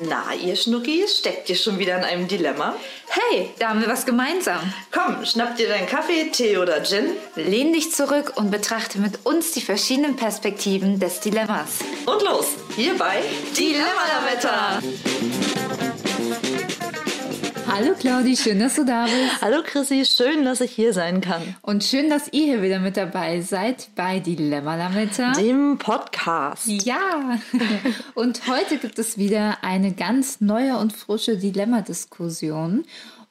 Na, ihr Schnuckis, steckt ihr schon wieder in einem Dilemma? Hey, da haben wir was gemeinsam. Komm, schnapp dir deinen Kaffee, Tee oder Gin. Lehn dich zurück und betrachte mit uns die verschiedenen Perspektiven des Dilemmas. Und los, hierbei Dilemma-Lametta. Hallo Claudi, schön, dass du da bist. Hallo Chrissy, schön, dass ich hier sein kann. Und schön, dass ihr hier wieder mit dabei seid bei Dilemma Lametta. Dem Podcast. Ja, und heute gibt es wieder eine ganz neue und frische Dilemma-Diskussion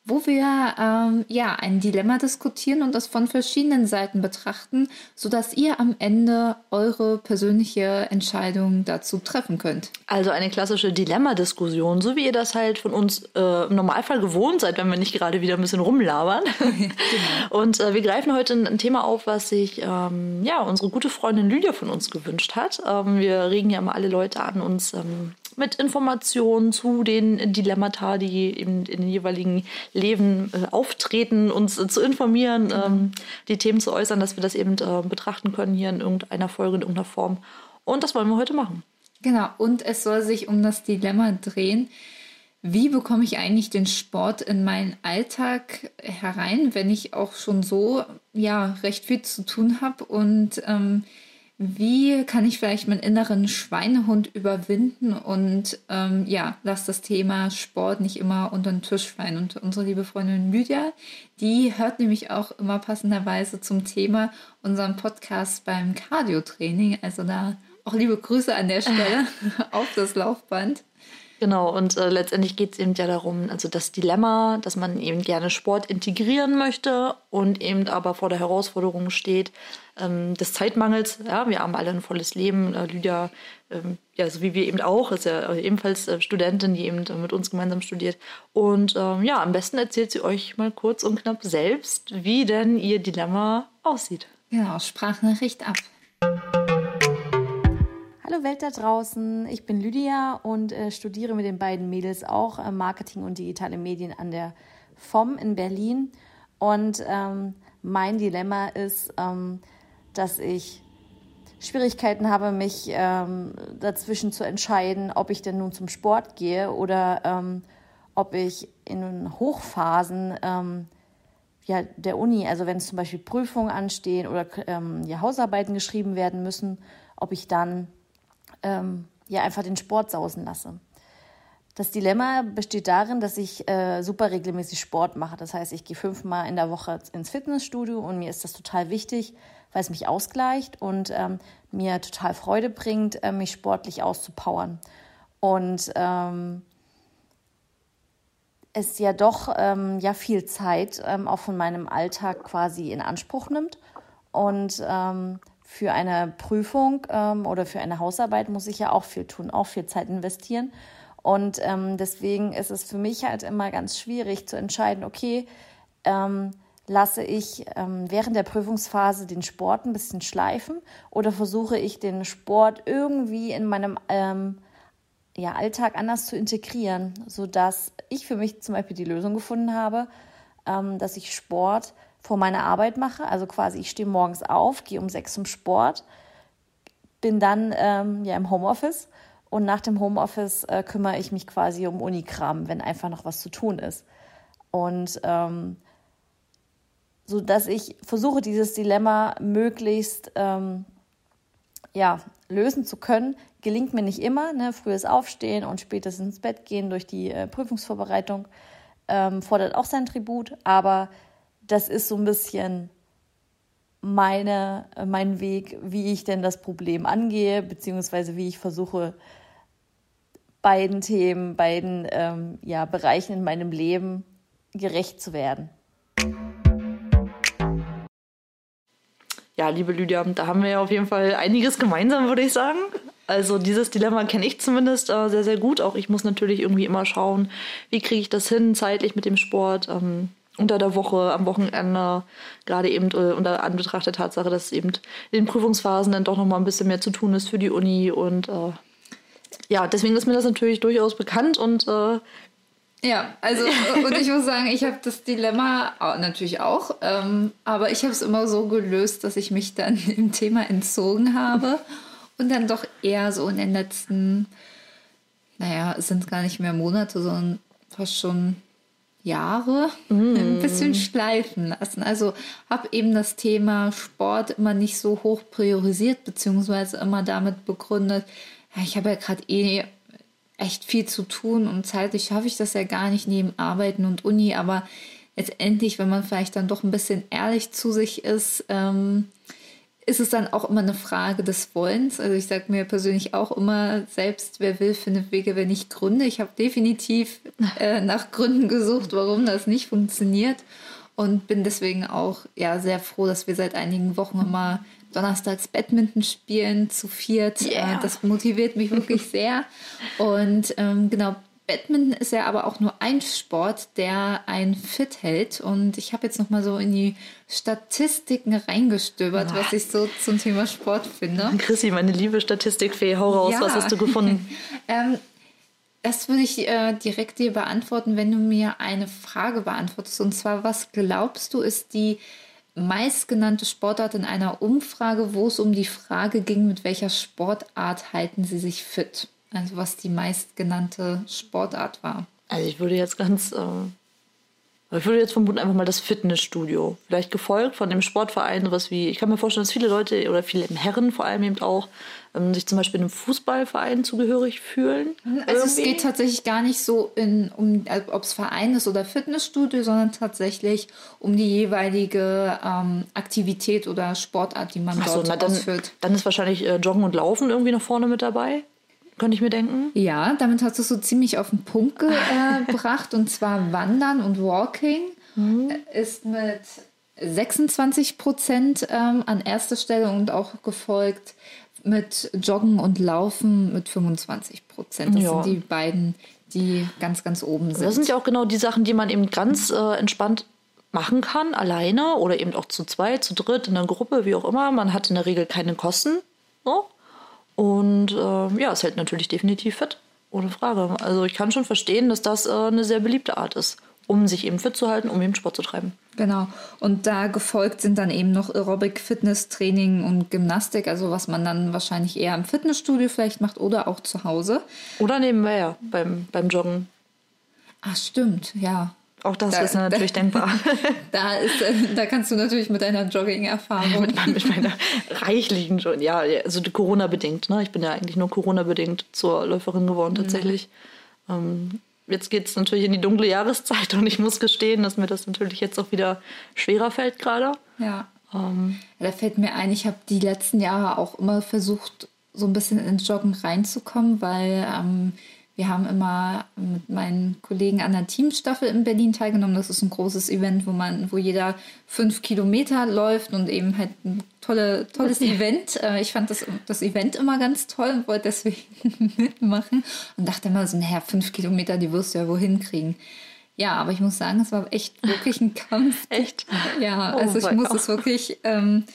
wo wir ähm, ja ein Dilemma diskutieren und das von verschiedenen Seiten betrachten, sodass ihr am Ende eure persönliche Entscheidung dazu treffen könnt. Also eine klassische Dilemma-Diskussion, so wie ihr das halt von uns äh, im Normalfall gewohnt seid, wenn wir nicht gerade wieder ein bisschen rumlabern. genau. Und äh, wir greifen heute ein, ein, Thema auf, was sich ähm, ja unsere gute Freundin Lydia von uns gewünscht hat. Ähm, wir regen ja immer alle Leute an, uns ähm, mit Informationen zu den Dilemmata, die eben in den jeweiligen Leben äh, auftreten, uns äh, zu informieren, mhm. ähm, die Themen zu äußern, dass wir das eben äh, betrachten können hier in irgendeiner Folge, in irgendeiner Form. Und das wollen wir heute machen. Genau, und es soll sich um das Dilemma drehen. Wie bekomme ich eigentlich den Sport in meinen Alltag herein, wenn ich auch schon so ja recht viel zu tun habe und ähm, wie kann ich vielleicht meinen inneren Schweinehund überwinden und ähm, ja, lass das Thema Sport nicht immer unter den Tisch fallen. Und unsere liebe Freundin Lydia, die hört nämlich auch immer passenderweise zum Thema unseren Podcast beim Cardio-Training. Also da auch liebe Grüße an der Stelle auf das Laufband. Genau, und äh, letztendlich geht es eben ja darum, also das Dilemma, dass man eben gerne Sport integrieren möchte und eben aber vor der Herausforderung steht ähm, des Zeitmangels. Ja, wir haben alle ein volles Leben. Äh, Lydia, ähm, ja, so wie wir eben auch, ist ja ebenfalls äh, Studentin, die eben mit uns gemeinsam studiert. Und ähm, ja, am besten erzählt sie euch mal kurz und knapp selbst, wie denn ihr Dilemma aussieht. Genau, Sprachnachricht ab. Hallo Welt da draußen, ich bin Lydia und äh, studiere mit den beiden Mädels auch äh, Marketing und digitale Medien an der FOM in Berlin. Und ähm, mein Dilemma ist, ähm, dass ich Schwierigkeiten habe, mich ähm, dazwischen zu entscheiden, ob ich denn nun zum Sport gehe oder ähm, ob ich in Hochphasen ähm, ja, der Uni, also wenn zum Beispiel Prüfungen anstehen oder ähm, ja, Hausarbeiten geschrieben werden müssen, ob ich dann ähm, ja einfach den Sport sausen lasse. Das Dilemma besteht darin, dass ich äh, super regelmäßig Sport mache. Das heißt, ich gehe fünfmal in der Woche ins Fitnessstudio und mir ist das total wichtig, weil es mich ausgleicht und ähm, mir total Freude bringt, äh, mich sportlich auszupowern. Und ähm, es ja doch ähm, ja viel Zeit ähm, auch von meinem Alltag quasi in Anspruch nimmt. Und ähm, für eine Prüfung ähm, oder für eine Hausarbeit muss ich ja auch viel tun, auch viel Zeit investieren. Und ähm, deswegen ist es für mich halt immer ganz schwierig zu entscheiden, okay, ähm, lasse ich ähm, während der Prüfungsphase den Sport ein bisschen schleifen oder versuche ich den Sport irgendwie in meinem ähm, ja, Alltag anders zu integrieren, sodass ich für mich zum Beispiel die Lösung gefunden habe, ähm, dass ich Sport vor meiner Arbeit mache. Also quasi, ich stehe morgens auf, gehe um sechs zum Sport, bin dann ähm, ja im Homeoffice und nach dem Homeoffice äh, kümmere ich mich quasi um Unikram, wenn einfach noch was zu tun ist. Und ähm, so dass ich versuche, dieses Dilemma möglichst ähm, ja, lösen zu können, gelingt mir nicht immer. Ne? Frühes Aufstehen und spätes ins Bett gehen durch die äh, Prüfungsvorbereitung ähm, fordert auch sein Tribut, aber das ist so ein bisschen meine, mein Weg, wie ich denn das Problem angehe, beziehungsweise wie ich versuche, beiden Themen, beiden ähm, ja, Bereichen in meinem Leben gerecht zu werden. Ja, liebe Lydia, da haben wir ja auf jeden Fall einiges gemeinsam, würde ich sagen. Also dieses Dilemma kenne ich zumindest äh, sehr, sehr gut. Auch ich muss natürlich irgendwie immer schauen, wie kriege ich das hin zeitlich mit dem Sport. Ähm, unter der Woche, am Wochenende, gerade eben äh, unter Anbetracht der Tatsache, dass eben in den Prüfungsphasen dann doch noch mal ein bisschen mehr zu tun ist für die Uni und äh, ja, deswegen ist mir das natürlich durchaus bekannt und äh, ja, also und ich muss sagen, ich habe das Dilemma natürlich auch, ähm, aber ich habe es immer so gelöst, dass ich mich dann dem Thema entzogen habe und dann doch eher so in den letzten naja, es sind gar nicht mehr Monate, sondern fast schon Jahre mm. ein bisschen schleifen lassen. Also habe eben das Thema Sport immer nicht so hoch priorisiert, beziehungsweise immer damit begründet, ja, ich habe ja gerade eh echt viel zu tun und zeitlich schaffe ich das ja gar nicht neben Arbeiten und Uni, aber letztendlich, wenn man vielleicht dann doch ein bisschen ehrlich zu sich ist, ähm, ist es dann auch immer eine Frage des Wollens. Also ich sage mir persönlich auch immer, selbst wer will, findet Wege, wenn nicht Gründe. Ich habe definitiv äh, nach Gründen gesucht, warum das nicht funktioniert und bin deswegen auch ja sehr froh, dass wir seit einigen Wochen immer donnerstags Badminton spielen zu viert. Yeah. Äh, das motiviert mich wirklich sehr. Und ähm, genau, Badminton ist ja aber auch nur ein Sport, der einen fit hält. Und ich habe jetzt noch mal so in die Statistiken reingestöbert, oh. was ich so zum Thema Sport finde. Chrissy, meine liebe Statistikfee, hau raus, ja. was hast du gefunden? ähm, das würde ich äh, direkt dir beantworten, wenn du mir eine Frage beantwortest. Und zwar, was glaubst du, ist die meistgenannte Sportart in einer Umfrage, wo es um die Frage ging, mit welcher Sportart halten sie sich fit? Also was die meistgenannte Sportart war. Also ich würde jetzt ganz, äh, ich würde jetzt vermuten einfach mal das Fitnessstudio. Vielleicht gefolgt von dem Sportverein, sowas wie, ich kann mir vorstellen, dass viele Leute oder viele Herren vor allem eben auch ähm, sich zum Beispiel einem Fußballverein zugehörig fühlen. Also irgendwie. es geht tatsächlich gar nicht so in, um, also ob es Verein ist oder Fitnessstudio, sondern tatsächlich um die jeweilige ähm, Aktivität oder Sportart, die man Ach dort so, na, dann, ausführt. Dann ist wahrscheinlich äh, Joggen und Laufen irgendwie noch vorne mit dabei könnte ich mir denken. Ja, damit hast du es so ziemlich auf den Punkt gebracht. und zwar Wandern und Walking mhm. ist mit 26 Prozent ähm, an erster Stelle und auch gefolgt mit Joggen und Laufen mit 25 Prozent. Das ja. sind die beiden, die ganz, ganz oben sind. Das sind ja auch genau die Sachen, die man eben ganz äh, entspannt machen kann, alleine oder eben auch zu zweit, zu dritt, in einer Gruppe, wie auch immer. Man hat in der Regel keine Kosten. So. Und äh, ja, es hält natürlich definitiv fit, ohne Frage. Also ich kann schon verstehen, dass das äh, eine sehr beliebte Art ist, um sich eben fit zu halten, um eben Sport zu treiben. Genau. Und da gefolgt sind dann eben noch Aerobic, Fitnesstraining und Gymnastik, also was man dann wahrscheinlich eher im Fitnessstudio vielleicht macht oder auch zu Hause. Oder nebenbei ja, beim, beim Joggen. Ah, stimmt, ja. Auch das da, ist natürlich da, denkbar. Da, ist, äh, da kannst du natürlich mit deiner Jogging-Erfahrung. mit, mit, meiner reichlichen, ja, also Corona-bedingt. Ne? Ich bin ja eigentlich nur Corona-bedingt zur Läuferin geworden, mhm. tatsächlich. Mhm. Ähm, jetzt geht es natürlich in die dunkle Jahreszeit und ich muss gestehen, dass mir das natürlich jetzt auch wieder schwerer fällt gerade. Ja. Ähm, da fällt mir ein, ich habe die letzten Jahre auch immer versucht, so ein bisschen ins Joggen reinzukommen, weil ähm, wir haben immer mit meinen Kollegen an der Teamstaffel in Berlin teilgenommen. Das ist ein großes Event, wo man, wo jeder fünf Kilometer läuft und eben halt ein tolle, tolles Event. Äh, ich fand das, das Event immer ganz toll und wollte deswegen mitmachen und dachte immer so, naja, fünf Kilometer, die wirst du ja wohin kriegen. Ja, aber ich muss sagen, es war echt wirklich ein Kampf. echt? Ja, oh also ich muss es wirklich, ähm,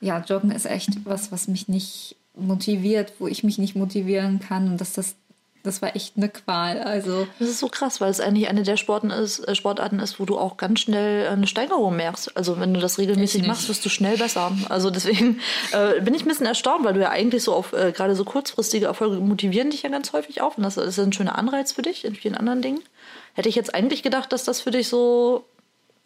ja, Joggen ist echt was, was mich nicht motiviert, wo ich mich nicht motivieren kann und dass das das war echt eine Qual. Also das ist so krass, weil es eigentlich eine der Sporten ist, äh, Sportarten ist, wo du auch ganz schnell eine Steigerung merkst. Also wenn du das regelmäßig machst, wirst du schnell besser. Also deswegen äh, bin ich ein bisschen erstaunt, weil du ja eigentlich so auf äh, gerade so kurzfristige Erfolge motivieren dich ja ganz häufig auf. Und das ist ein schöner Anreiz für dich in vielen anderen Dingen. Hätte ich jetzt eigentlich gedacht, dass das für dich so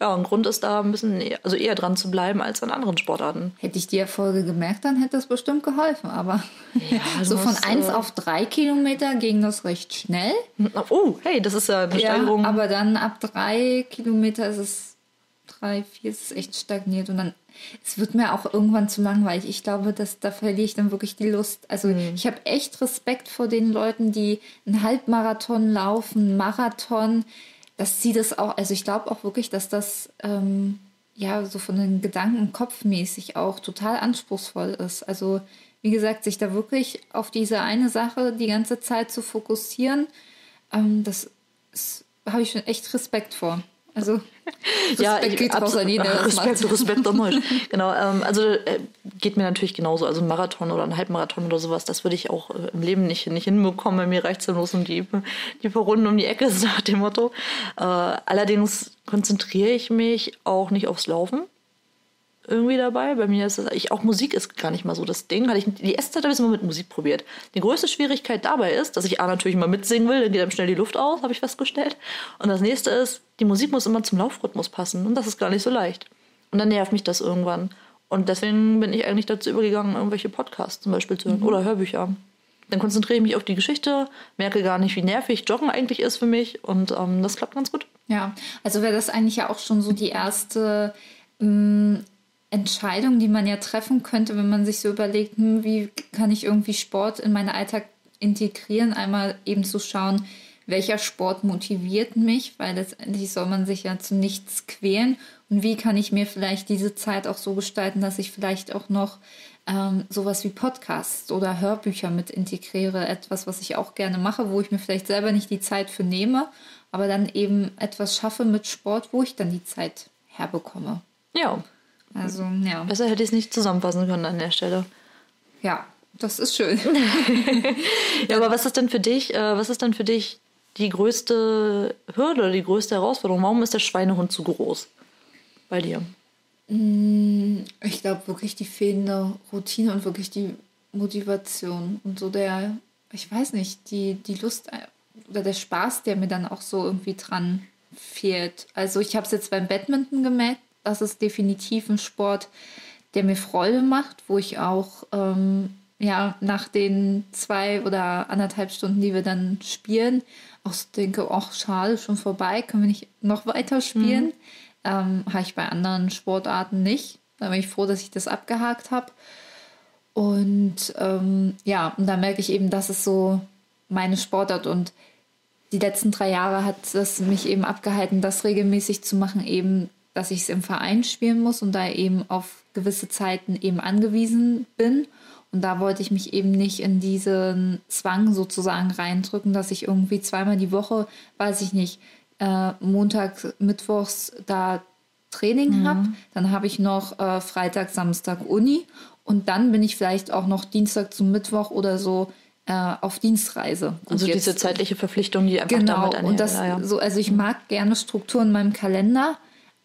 ja, ein Grund ist da ein bisschen eher, also eher dran zu bleiben als an anderen Sportarten. Hätte ich die Erfolge gemerkt, dann hätte das bestimmt geholfen. Aber ja, so von 1 äh, auf 3 Kilometer ging das recht schnell. Oh, hey, das ist ja eine ja, Steigerung. Aber dann ab 3 Kilometer ist es 3, 4 ist es echt stagniert und dann es wird mir auch irgendwann zu langweilig. Ich glaube, dass da verliere ich dann wirklich die Lust. Also mhm. ich habe echt Respekt vor den Leuten, die einen Halbmarathon laufen, Marathon dass sie das auch, also ich glaube auch wirklich, dass das ähm, ja so von den Gedanken kopfmäßig auch total anspruchsvoll ist. Also wie gesagt, sich da wirklich auf diese eine Sache die ganze Zeit zu fokussieren, ähm, das habe ich schon echt Respekt vor. Also Respekt ja, geht raus an jeden, Respekt, Respekt an euch. genau, ähm, also äh, geht mir natürlich genauso. Also ein Marathon oder ein Halbmarathon oder sowas, das würde ich auch äh, im Leben nicht, nicht hinbekommen. Bei mir reicht es ja bloß um die, die paar Runden um die Ecke, nach dem Motto. Äh, allerdings konzentriere ich mich auch nicht aufs Laufen. Irgendwie dabei. Bei mir ist es, ich, auch Musik ist gar nicht mal so das Ding. Hatte ich, die erste Zeit habe ich es immer mit Musik probiert. Die größte Schwierigkeit dabei ist, dass ich A natürlich mal mitsingen will, dann geht einem schnell die Luft aus, habe ich festgestellt. Und das nächste ist, die Musik muss immer zum Laufrhythmus passen und das ist gar nicht so leicht. Und dann nervt mich das irgendwann. Und deswegen bin ich eigentlich dazu übergegangen, irgendwelche Podcasts zum Beispiel zu hören mhm. oder Hörbücher. Dann konzentriere ich mich auf die Geschichte, merke gar nicht, wie nervig Joggen eigentlich ist für mich und ähm, das klappt ganz gut. Ja, also wäre das eigentlich ja auch schon so die erste ähm, Entscheidung, die man ja treffen könnte, wenn man sich so überlegt, hm, wie kann ich irgendwie Sport in meinen Alltag integrieren, einmal eben zu schauen, welcher Sport motiviert mich, weil letztendlich soll man sich ja zu nichts quälen und wie kann ich mir vielleicht diese Zeit auch so gestalten, dass ich vielleicht auch noch ähm, sowas wie Podcasts oder Hörbücher mit integriere, etwas, was ich auch gerne mache, wo ich mir vielleicht selber nicht die Zeit für nehme, aber dann eben etwas schaffe mit Sport, wo ich dann die Zeit herbekomme. Ja. Also, ja. Besser hätte ich es nicht zusammenfassen können an der Stelle. Ja, das ist schön. ja, aber was ist denn für dich, äh, was ist denn für dich die größte Hürde, die größte Herausforderung? Warum ist der Schweinehund zu groß bei dir? Mm, ich glaube wirklich die fehlende Routine und wirklich die Motivation und so der, ich weiß nicht, die, die Lust äh, oder der Spaß, der mir dann auch so irgendwie dran fehlt. Also ich habe es jetzt beim Badminton gemerkt, das ist definitiv ein Sport, der mir Freude macht, wo ich auch ähm, ja nach den zwei oder anderthalb Stunden, die wir dann spielen, auch so denke, ach schade, schon vorbei, können wir nicht noch weiter spielen? Mhm. Ähm, habe ich bei anderen Sportarten nicht. Da bin ich froh, dass ich das abgehakt habe. Und ähm, ja, und da merke ich eben, das ist so meine Sportart. Und die letzten drei Jahre hat es mich eben abgehalten, das regelmäßig zu machen, eben, dass ich es im Verein spielen muss und da eben auf gewisse Zeiten eben angewiesen bin. Und da wollte ich mich eben nicht in diesen Zwang sozusagen reindrücken, dass ich irgendwie zweimal die Woche, weiß ich nicht, äh, Montag, Mittwochs da Training mhm. habe. Dann habe ich noch äh, Freitag, Samstag Uni. Und dann bin ich vielleicht auch noch Dienstag zum Mittwoch oder so äh, auf Dienstreise. Also jetzt, diese zeitliche Verpflichtung, die einfach genau, damit einhergeht. Und das ja, ja. so, also ich mag gerne Struktur in meinem Kalender,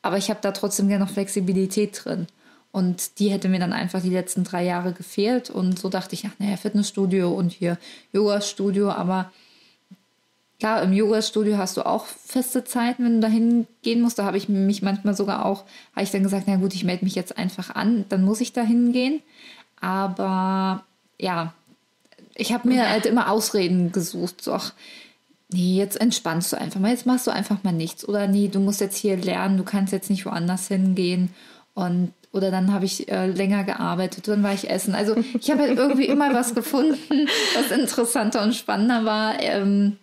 aber ich habe da trotzdem gerne noch Flexibilität drin. Und die hätte mir dann einfach die letzten drei Jahre gefehlt. Und so dachte ich, ach naja, Fitnessstudio und hier Yoga-Studio, aber Klar, im Yoga-Studio hast du auch feste Zeiten, wenn du dahin gehen musst. Da habe ich mich manchmal sogar auch, habe ich dann gesagt, na gut, ich melde mich jetzt einfach an, dann muss ich da hingehen. Aber ja, ich habe mir halt immer Ausreden gesucht. So, ach, nee, jetzt entspannst du einfach mal, jetzt machst du einfach mal nichts. Oder nee, du musst jetzt hier lernen, du kannst jetzt nicht woanders hingehen. Und oder dann habe ich äh, länger gearbeitet, dann war ich essen. Also ich habe halt irgendwie immer was gefunden, was interessanter und spannender war. Ähm,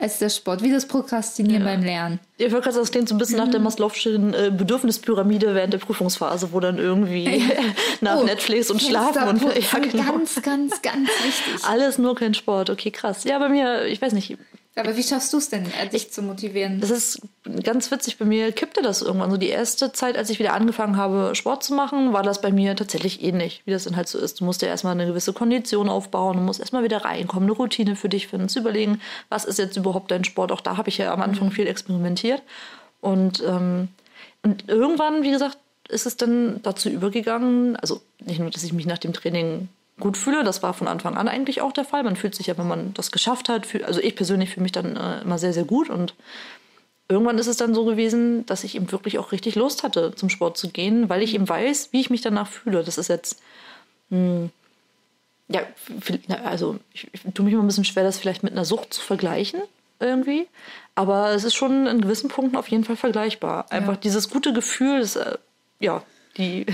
als der Sport, wie das Prokrastinieren ja. beim Lernen. Ja, wirklich, das klingt so ein bisschen mhm. nach der Maslow'schen äh, Bedürfnispyramide während der Prüfungsphase, wo dann irgendwie ja. nach oh, Netflix und Schlafen und ja, genau. ganz, ganz, ganz wichtig. Alles nur kein Sport. Okay, krass. Ja, bei mir, ich weiß nicht, aber wie schaffst du es denn, äh, dich zu motivieren? Das ist ganz witzig. Bei mir kippte das irgendwann. So die erste Zeit, als ich wieder angefangen habe, Sport zu machen, war das bei mir tatsächlich ähnlich, wie das dann halt so ist. Du musst ja erstmal eine gewisse Kondition aufbauen, du musst erstmal wieder reinkommen, eine Routine für dich finden, zu überlegen, was ist jetzt überhaupt dein Sport. Auch da habe ich ja am Anfang mhm. viel experimentiert. Und, ähm, und irgendwann, wie gesagt, ist es dann dazu übergegangen, also nicht nur, dass ich mich nach dem Training gut fühle. Das war von Anfang an eigentlich auch der Fall. Man fühlt sich ja, wenn man das geschafft hat, fühl, also ich persönlich fühle mich dann äh, immer sehr, sehr gut. Und irgendwann ist es dann so gewesen, dass ich eben wirklich auch richtig Lust hatte, zum Sport zu gehen, weil ich eben weiß, wie ich mich danach fühle. Das ist jetzt, mh, hm, ja, also ich, ich tue mich immer ein bisschen schwer, das vielleicht mit einer Sucht zu vergleichen irgendwie. Aber es ist schon in gewissen Punkten auf jeden Fall vergleichbar. Einfach ja. dieses gute Gefühl, das, äh, ja, die,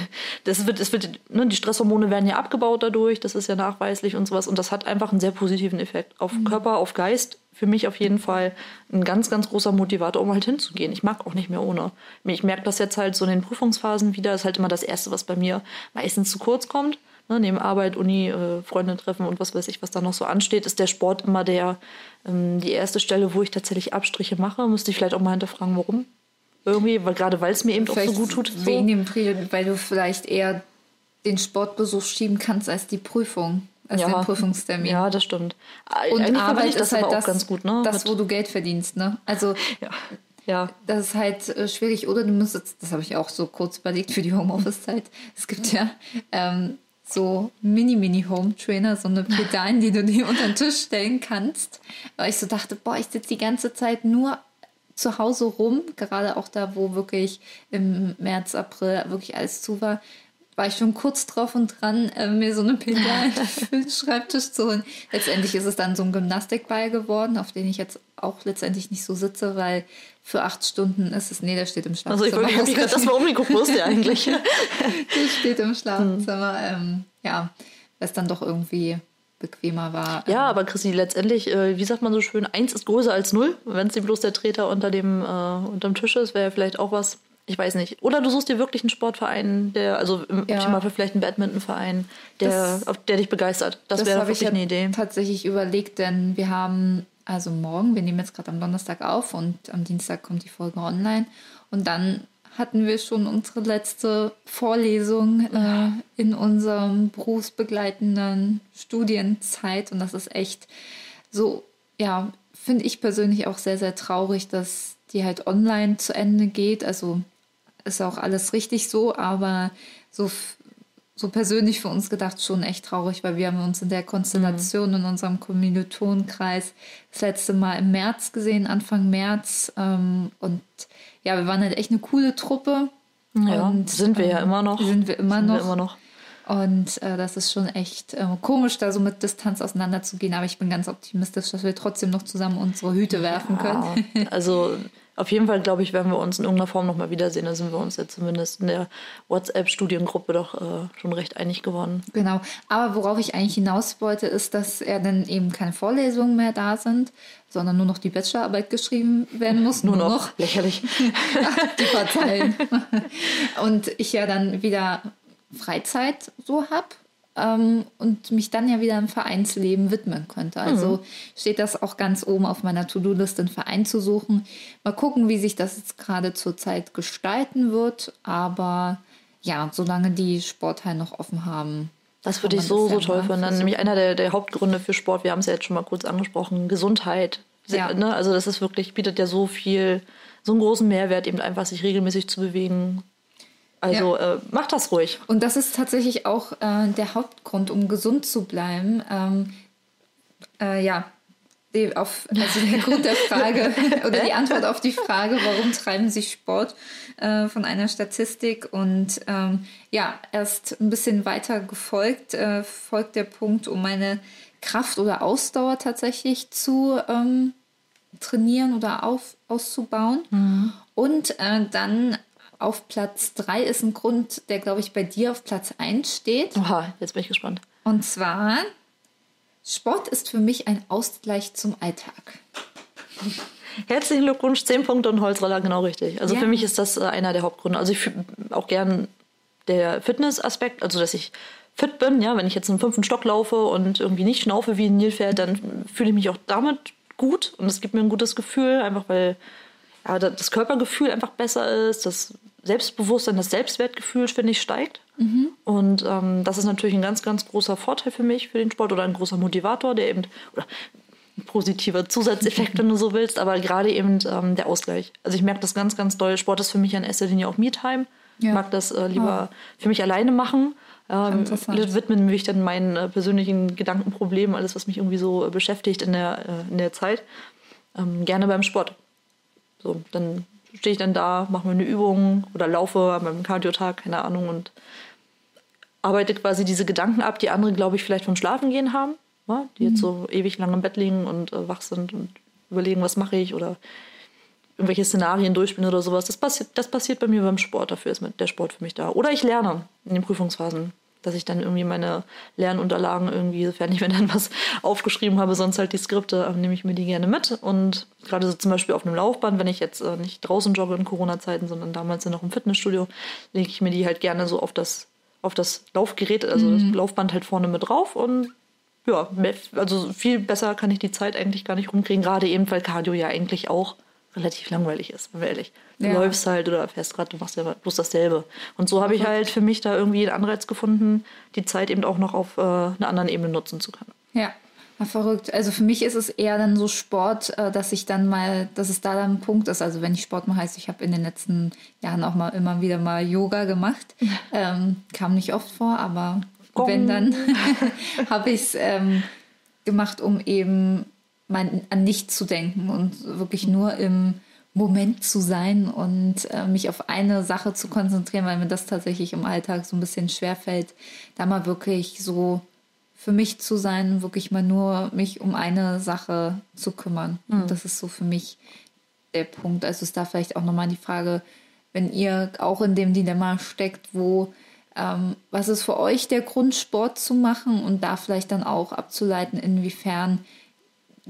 das wird, es wird, ne, die Stresshormone werden ja abgebaut dadurch, das ist ja nachweislich und sowas. Und das hat einfach einen sehr positiven Effekt auf mhm. Körper, auf Geist. Für mich auf jeden Fall ein ganz, ganz großer Motivator, um halt hinzugehen. Ich mag auch nicht mehr ohne. Ich merke das jetzt halt so in den Prüfungsphasen wieder. Das ist halt immer das Erste, was bei mir meistens zu kurz kommt. Ne, neben Arbeit, Uni, äh, Freunde treffen und was weiß ich, was da noch so ansteht, ist der Sport immer der, ähm, die erste Stelle, wo ich tatsächlich Abstriche mache. Müsste ich vielleicht auch mal hinterfragen, warum. Irgendwie, weil gerade weil es mir eben vielleicht auch so gut tut. So. Wegen dem Period, weil du vielleicht eher den Sportbesuch schieben kannst als die Prüfung, als ja. den Prüfungstermin. Ja, das stimmt. Und Eigentlich Arbeit ist halt das, ganz gut, ne? das, wo du Geld verdienst. Ne? Also ja. Ja. Das ist halt äh, schwierig. Oder du müsstest, das habe ich auch so kurz überlegt für die Homeoffice-Zeit. Es gibt ja ähm, so Mini-Mini-Home-Trainer, so eine Pedalen, die du dir unter den Tisch stellen kannst. Weil ich so dachte, boah, ich sitze die ganze Zeit nur zu Hause rum, gerade auch da, wo wirklich im März, April wirklich alles zu war, war ich schon kurz drauf und dran, äh, mir so eine Pedale für den Schreibtisch zu holen. Letztendlich ist es dann so ein Gymnastikball geworden, auf den ich jetzt auch letztendlich nicht so sitze, weil für acht Stunden ist es, nee, der steht im Schlafzimmer. Also ich wollte gerade das mal umgeguckt, wo ist der eigentlich? der steht im Schlafzimmer, ähm, ja, weil es dann doch irgendwie bequemer war. Ja, aber Christi, letztendlich, äh, wie sagt man so schön, eins ist größer als null. Wenn es bloß der Treter unter dem, äh, unterm Tisch ist, wäre ja vielleicht auch was, ich weiß nicht. Oder du suchst dir wirklich einen Sportverein, der, also im ja. Optimalfall vielleicht einen Badmintonverein, der, das, der dich begeistert. Das, wäre wirklich ich eine Idee. tatsächlich überlegt, denn wir haben also morgen, wir nehmen jetzt gerade am Donnerstag auf und am Dienstag kommt die Folge online. Und dann hatten wir schon unsere letzte Vorlesung äh, in unserem berufsbegleitenden Studienzeit. Und das ist echt so, ja, finde ich persönlich auch sehr, sehr traurig, dass die halt online zu Ende geht. Also ist auch alles richtig so, aber so, so persönlich für uns gedacht schon echt traurig, weil wir haben uns in der Konstellation mhm. in unserem Kommilitonenkreis das letzte Mal im März gesehen, Anfang März. Ähm, und ja, wir waren halt echt eine coole Truppe. Ja, und, sind wir ja ähm, immer noch. Sind wir immer, sind noch. Wir immer noch. Und äh, das ist schon echt äh, komisch, da so mit Distanz auseinanderzugehen. Aber ich bin ganz optimistisch, dass wir trotzdem noch zusammen unsere Hüte werfen ja, können. also auf jeden Fall, glaube ich, werden wir uns in irgendeiner Form nochmal wiedersehen. Da sind wir uns ja zumindest in der WhatsApp-Studiengruppe doch äh, schon recht einig geworden. Genau. Aber worauf ich eigentlich hinaus wollte, ist, dass ja dann eben keine Vorlesungen mehr da sind, sondern nur noch die Bachelorarbeit geschrieben werden muss. Nur, nur noch. noch. Lächerlich. die Parteien. Und ich ja dann wieder Freizeit so habe ähm, und mich dann ja wieder im Vereinsleben widmen könnte. Also mhm. steht das auch ganz oben auf meiner To-Do-Liste, einen Verein zu suchen. Mal gucken, wie sich das jetzt gerade zur Zeit gestalten wird. Aber ja, solange die Sporthallen noch offen haben. Das würde ich so, so toll finden. Nämlich einer der, der Hauptgründe für Sport, wir haben es ja jetzt schon mal kurz angesprochen, Gesundheit. Ja. Ne? Also das ist wirklich, bietet ja so viel, so einen großen Mehrwert, eben einfach sich regelmäßig zu bewegen, also ja. äh, mach das ruhig. Und das ist tatsächlich auch äh, der Hauptgrund, um gesund zu bleiben. Ähm, äh, ja, die, auf, also der Grund der Frage oder die Antwort auf die Frage, warum treiben Sie Sport äh, von einer Statistik und ähm, ja, erst ein bisschen weiter gefolgt, äh, folgt der Punkt, um meine Kraft oder Ausdauer tatsächlich zu ähm, trainieren oder auf, auszubauen. Mhm. Und äh, dann auf Platz 3 ist ein Grund, der, glaube ich, bei dir auf Platz 1 steht. Oha, jetzt bin ich gespannt. Und zwar, Sport ist für mich ein Ausgleich zum Alltag. Herzlichen Glückwunsch, 10 Punkte und Holzroller, genau richtig. Also ja. für mich ist das äh, einer der Hauptgründe. Also ich auch gern der Fitnessaspekt, also dass ich fit bin, ja, wenn ich jetzt im fünften Stock laufe und irgendwie nicht schnaufe wie ein Nilpferd, dann fühle ich mich auch damit gut und es gibt mir ein gutes Gefühl, einfach weil ja, das Körpergefühl einfach besser ist, das Selbstbewusstsein, das Selbstwertgefühl, finde ich, steigt. Mhm. Und ähm, das ist natürlich ein ganz, ganz großer Vorteil für mich, für den Sport oder ein großer Motivator, der eben, oder ein positiver Zusatzeffekt, wenn du so willst, aber gerade eben ähm, der Ausgleich. Also ich merke das ganz, ganz doll. Sport ist für mich in erster Linie auch Me-Time. Ja. Ich mag das äh, lieber oh. für mich alleine machen. Ähm, widmen mich dann meinen äh, persönlichen Gedankenproblemen, alles, was mich irgendwie so äh, beschäftigt in der, äh, in der Zeit. Ähm, gerne beim Sport. So, dann stehe ich dann da, mache mir eine Übung oder laufe an meinem Cardio-Tag, keine Ahnung, und arbeite quasi diese Gedanken ab, die andere, glaube ich, vielleicht vom Schlafengehen haben, ne? die mhm. jetzt so ewig lang im Bett liegen und äh, wach sind und überlegen, was mache ich oder irgendwelche Szenarien durchspielen oder sowas. Das passiert, das passiert bei mir beim Sport, dafür ist der Sport für mich da. Oder ich lerne in den Prüfungsphasen dass ich dann irgendwie meine Lernunterlagen irgendwie, sofern ich mir dann was aufgeschrieben habe, sonst halt die Skripte, ähm, nehme ich mir die gerne mit. Und gerade so zum Beispiel auf einem Laufband, wenn ich jetzt äh, nicht draußen jogge in Corona-Zeiten, sondern damals noch im Fitnessstudio, lege ich mir die halt gerne so auf das, auf das Laufgerät, also mhm. das Laufband halt vorne mit drauf und ja, also viel besser kann ich die Zeit eigentlich gar nicht rumkriegen, gerade eben, weil Cardio ja eigentlich auch relativ langweilig ist, wenn wir ehrlich. Du ja. läufst halt oder fährst gerade, du machst ja bloß dasselbe. Und so habe ich halt für mich da irgendwie einen Anreiz gefunden, die Zeit eben auch noch auf äh, einer anderen Ebene nutzen zu können. Ja, Ja, verrückt. Also für mich ist es eher dann so Sport, äh, dass ich dann mal, dass es da dann ein Punkt ist. Also wenn ich Sport mache, heißt, ich habe in den letzten Jahren auch mal immer wieder mal Yoga gemacht. Ähm, kam nicht oft vor, aber Gong. wenn dann habe ich es ähm, gemacht, um eben mein, an nichts zu denken und wirklich nur im Moment zu sein und äh, mich auf eine Sache zu konzentrieren, weil mir das tatsächlich im Alltag so ein bisschen schwer fällt, da mal wirklich so für mich zu sein, wirklich mal nur mich um eine Sache zu kümmern. Mhm. Das ist so für mich der Punkt. Also ist da vielleicht auch nochmal die Frage, wenn ihr auch in dem Dilemma steckt, wo ähm, was ist für euch der Grund, Sport zu machen und da vielleicht dann auch abzuleiten, inwiefern,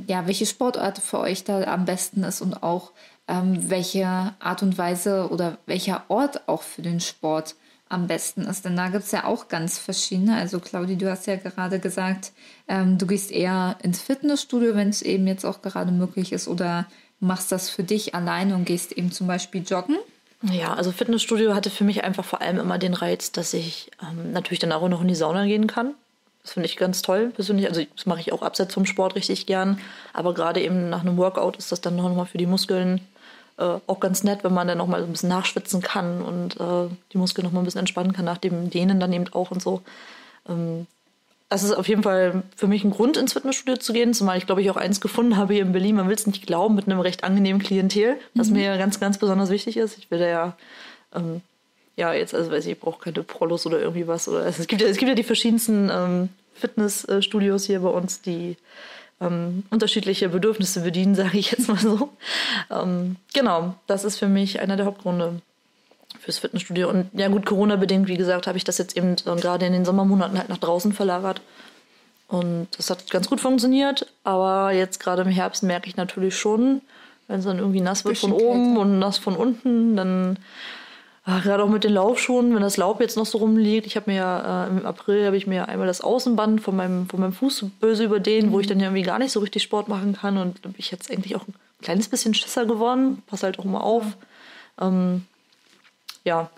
ja, welche Sportart für euch da am besten ist und auch ähm, welche Art und Weise oder welcher Ort auch für den Sport am besten ist. Denn da gibt es ja auch ganz verschiedene. Also Claudi, du hast ja gerade gesagt, ähm, du gehst eher ins Fitnessstudio, wenn es eben jetzt auch gerade möglich ist, oder machst das für dich alleine und gehst eben zum Beispiel joggen. Ja, also Fitnessstudio hatte für mich einfach vor allem immer den Reiz, dass ich ähm, natürlich dann auch noch in die Sauna gehen kann. Das finde ich ganz toll persönlich. Also das mache ich auch abseits vom Sport richtig gern. Aber gerade eben nach einem Workout ist das dann noch mal für die Muskeln äh, auch ganz nett, wenn man dann noch mal ein bisschen nachschwitzen kann und äh, die Muskeln noch mal ein bisschen entspannen kann nach dem Dehnen dann eben auch und so. Ähm, das ist auf jeden Fall für mich ein Grund, ins Fitnessstudio zu gehen, zumal ich glaube ich auch eins gefunden habe hier in Berlin. Man will es nicht glauben, mit einem recht angenehmen Klientel, was mhm. mir ganz, ganz besonders wichtig ist. Ich will da ja, ähm, ja jetzt, also weiß ich, ich brauche keine Prolos oder irgendwie was. Oder, also es, gibt ja, es gibt ja die verschiedensten ähm, Fitnessstudios hier bei uns, die ähm, unterschiedliche Bedürfnisse bedienen, sage ich jetzt mal so. Ähm, genau, das ist für mich einer der Hauptgründe fürs Fitnessstudio. Und ja gut, Corona-bedingt, wie gesagt, habe ich das jetzt eben gerade in den Sommermonaten halt nach draußen verlagert. Und das hat ganz gut funktioniert. Aber jetzt gerade im Herbst merke ich natürlich schon, wenn es dann irgendwie nass wird von oben und nass von unten, dann Ah, gerade auch mit den Laufschuhen, wenn das Laub jetzt noch so rumliegt. Ich habe mir ja äh, im April habe ich mir einmal das Außenband von meinem, von meinem Fuß böse überdehnt, mhm. wo ich dann ja irgendwie gar nicht so richtig Sport machen kann. Und da bin ich jetzt eigentlich auch ein kleines bisschen Schisser geworden. Pass halt auch mal auf. Ja. Ähm, ja.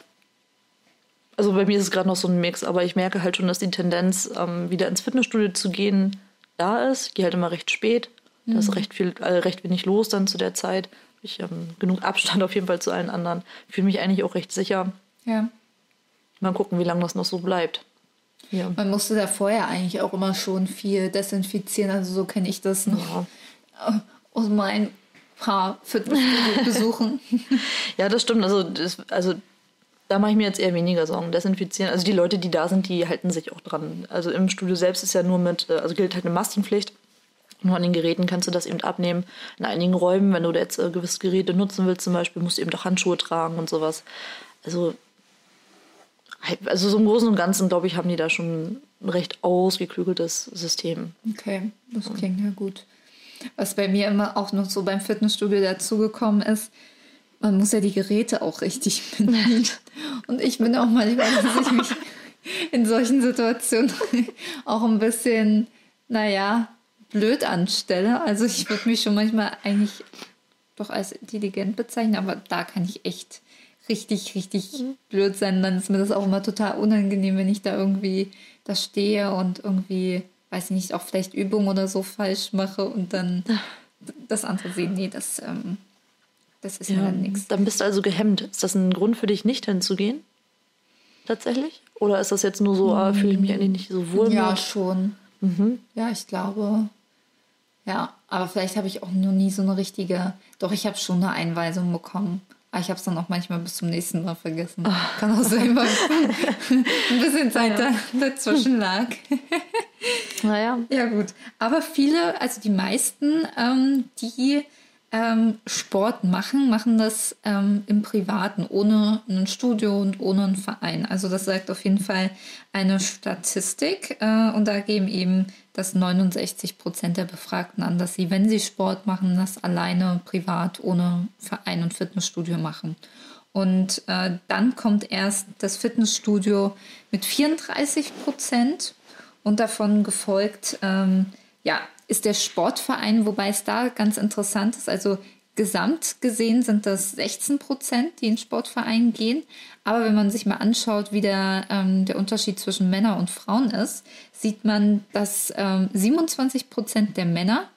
Also bei mir ist es gerade noch so ein Mix, aber ich merke halt schon, dass die Tendenz, ähm, wieder ins Fitnessstudio zu gehen, da ist. Ich gehe halt immer recht spät. Mhm. Da ist mhm. recht viel, äh, recht wenig los dann zu der Zeit ich ähm, genug Abstand auf jeden Fall zu allen anderen. Ich fühle mich eigentlich auch recht sicher. Ja. Mal gucken, wie lange das noch so bleibt. Ja. Man musste da vorher eigentlich auch immer schon viel desinfizieren. Also so kenne ich das noch ja. aus meinen paar Fitnessbesuchen. ja, das stimmt. Also, das, also da mache ich mir jetzt eher weniger Sorgen. Desinfizieren. Also die Leute, die da sind, die halten sich auch dran. Also im Studio selbst ist ja nur mit, äh, also gilt halt eine Maskenpflicht. Nur an den Geräten kannst du das eben abnehmen. In einigen Räumen, wenn du jetzt äh, gewisse Geräte nutzen willst, zum Beispiel, musst du eben doch Handschuhe tragen und sowas. Also, also so im Großen und Ganzen, glaube ich, haben die da schon ein recht ausgeklügeltes System. Okay, das klingt ja gut. Was bei mir immer auch noch so beim Fitnessstudio dazugekommen ist, man muss ja die Geräte auch richtig bedienen. Und ich bin auch mal, dass ich mich in solchen Situationen auch ein bisschen, naja, blöd anstelle. Also ich würde mich schon manchmal eigentlich doch als intelligent bezeichnen, aber da kann ich echt richtig, richtig mhm. blöd sein. Dann ist mir das auch immer total unangenehm, wenn ich da irgendwie da stehe und irgendwie, weiß ich nicht, auch vielleicht Übungen oder so falsch mache und dann das andere sehen. Nee, das, ähm, das ist ja, ja nichts. Dann bist du also gehemmt. Ist das ein Grund für dich, nicht hinzugehen? Tatsächlich? Oder ist das jetzt nur so, mhm. fühle ich mich eigentlich nicht so wohl? Ja, mit? schon. Mhm. Ja, ich glaube, ja, aber vielleicht habe ich auch noch nie so eine richtige. Doch, ich habe schon eine Einweisung bekommen. Aber ich habe es dann auch manchmal bis zum nächsten Mal vergessen. Oh. Kann auch sein, weil ein bisschen Zeit ja. dazwischen lag. naja. Ja, gut. Aber viele, also die meisten, ähm, die ähm, Sport machen, machen das ähm, im Privaten, ohne ein Studio und ohne einen Verein. Also das sagt auf jeden Fall eine Statistik. Äh, und da geben eben das 69 Prozent der Befragten an, dass sie, wenn sie Sport machen, das alleine privat ohne Verein und Fitnessstudio machen. Und äh, dann kommt erst das Fitnessstudio mit 34 Prozent und davon gefolgt, ähm, ja, ist der Sportverein, wobei es da ganz interessant ist. Also Gesamt gesehen sind das 16 Prozent, die in Sportvereinen gehen. Aber wenn man sich mal anschaut, wie der, ähm, der Unterschied zwischen Männern und Frauen ist, sieht man, dass ähm, 27 Prozent der Männer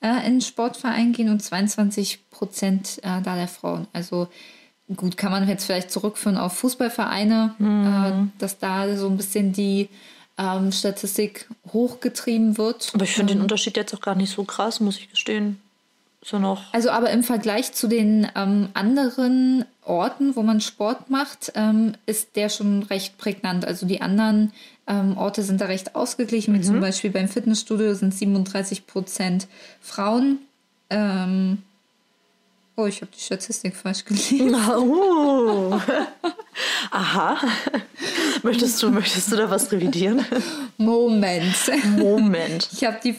äh, in Sportvereinen gehen und 22 Prozent äh, da der Frauen. Also gut, kann man jetzt vielleicht zurückführen auf Fußballvereine, mhm. äh, dass da so ein bisschen die ähm, Statistik hochgetrieben wird. Aber ich finde ähm, den Unterschied jetzt auch gar nicht so krass, muss ich gestehen. So noch. Also aber im Vergleich zu den ähm, anderen Orten, wo man Sport macht, ähm, ist der schon recht prägnant. Also die anderen ähm, Orte sind da recht ausgeglichen, wie mhm. zum Beispiel beim Fitnessstudio sind 37 Prozent Frauen. Ähm, oh, ich habe die Statistik falsch gelesen. Uh. Aha. möchtest, du, möchtest du da was revidieren? Moment. Moment. Ich habe die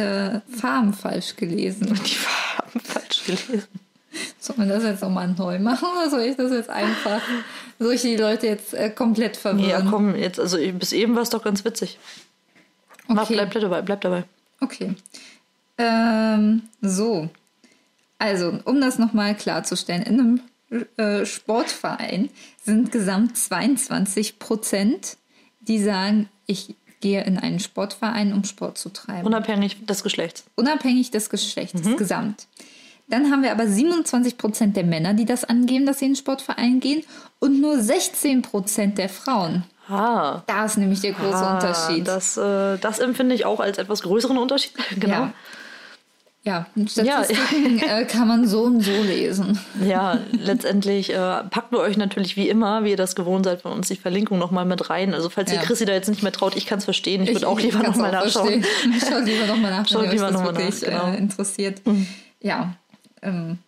äh, Farben falsch gelesen. Die Farben falsch gelesen. Soll man das jetzt nochmal neu machen oder soll ich das jetzt einfach, soll ich die Leute jetzt äh, komplett verwirren? Ja, komm, jetzt, also bis eben war es doch ganz witzig. Okay. Mach, bleib, bleib dabei, bleib dabei. Okay. Ähm, so. Also, um das nochmal klarzustellen, in einem äh, Sportverein sind gesamt 22 Prozent, die sagen, ich gehe in einen Sportverein, um Sport zu treiben. Unabhängig des Geschlechts. Unabhängig des Geschlechts, mhm. gesamt. Dann haben wir aber 27 Prozent der Männer, die das angeben, dass sie in einen Sportverein gehen und nur 16 Prozent der Frauen. Ah. Da ist nämlich der große ah, Unterschied. Das, äh, das empfinde ich auch als etwas größeren Unterschied. genau. Ja. Ja, Statistiken ja. Äh, kann man so und so lesen. Ja, letztendlich äh, packen wir euch natürlich wie immer, wie ihr das gewohnt seid, von uns die Verlinkung nochmal mit rein. Also falls ja. ihr Chrissy da jetzt nicht mehr traut, ich kann es verstehen. Ich würde auch lieber nochmal nachschauen. Schaut lieber nochmal nach, wenn Schaut euch das wirklich nach, genau. äh, interessiert. Mhm. Ja, ähm,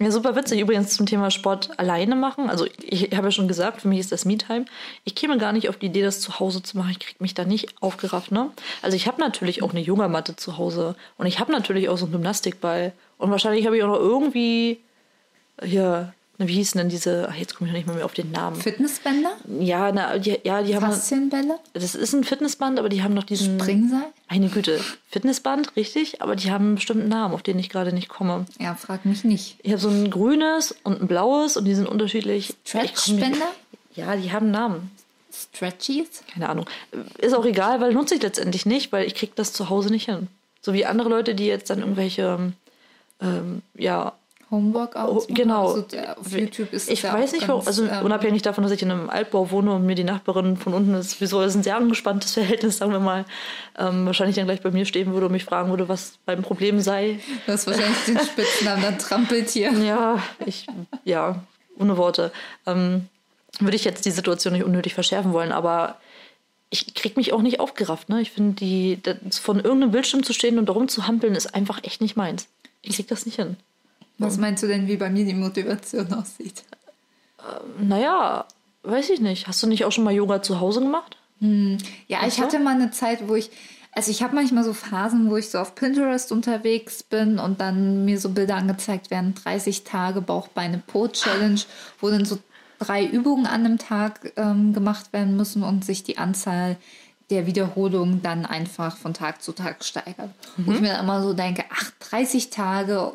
ja, super witzig. Übrigens zum Thema Sport alleine machen. Also ich, ich habe ja schon gesagt, für mich ist das Me-Time. Ich käme gar nicht auf die Idee, das zu Hause zu machen. Ich kriege mich da nicht aufgerafft. Ne? Also ich habe natürlich auch eine Yogamatte zu Hause. Und ich habe natürlich auch so einen Gymnastikball. Und wahrscheinlich habe ich auch noch irgendwie hier wie hießen denn diese, ach, jetzt komme ich noch nicht mal mehr auf den Namen. Fitnessbänder? Ja, na, die, ja, die haben. Faszienbälle? Das ist ein Fitnessband, aber die haben noch diesen. Springseil? Meine Güte, Fitnessband, richtig, aber die haben einen bestimmten Namen, auf den ich gerade nicht komme. Ja, frag mich nicht. Ich habe so ein grünes und ein blaues und die sind unterschiedlich. Stretchbänder? Ja, die haben einen Namen. Stretchies? Keine Ahnung. Ist auch egal, weil nutze ich letztendlich nicht, weil ich kriege das zu Hause nicht hin. So wie andere Leute, die jetzt dann irgendwelche ähm, ja, Homeworkouts. Oh, genau. Also der, auf YouTube ist ich weiß nicht, warum, also ähm, unabhängig davon, dass ich in einem Altbau wohne und mir die Nachbarin von unten ist, wieso ist ein sehr angespanntes Verhältnis, sagen wir mal, ähm, wahrscheinlich dann gleich bei mir stehen würde und mich fragen würde, was beim Problem sei. Du hast wahrscheinlich den Spitznamen dann trampelt hier. Ja, ich, ja, ohne Worte. Ähm, würde ich jetzt die Situation nicht unnötig verschärfen wollen, aber ich krieg mich auch nicht aufgerafft. Ne? Ich finde, die von irgendeinem Bildschirm zu stehen und darum zu hampeln, ist einfach echt nicht meins. Ich krieg das nicht hin. Was meinst du denn, wie bei mir die Motivation aussieht? Ähm, naja, weiß ich nicht. Hast du nicht auch schon mal Yoga zu Hause gemacht? Hm. Ja, ich hatte mal eine Zeit, wo ich, also ich habe manchmal so Phasen, wo ich so auf Pinterest unterwegs bin und dann mir so Bilder angezeigt werden, 30 Tage Bauch-Beine-Po-Challenge, wo dann so drei Übungen an einem Tag ähm, gemacht werden müssen und sich die Anzahl der Wiederholungen dann einfach von Tag zu Tag steigert. Mhm. Wo ich mir dann immer so denke, ach, 30 Tage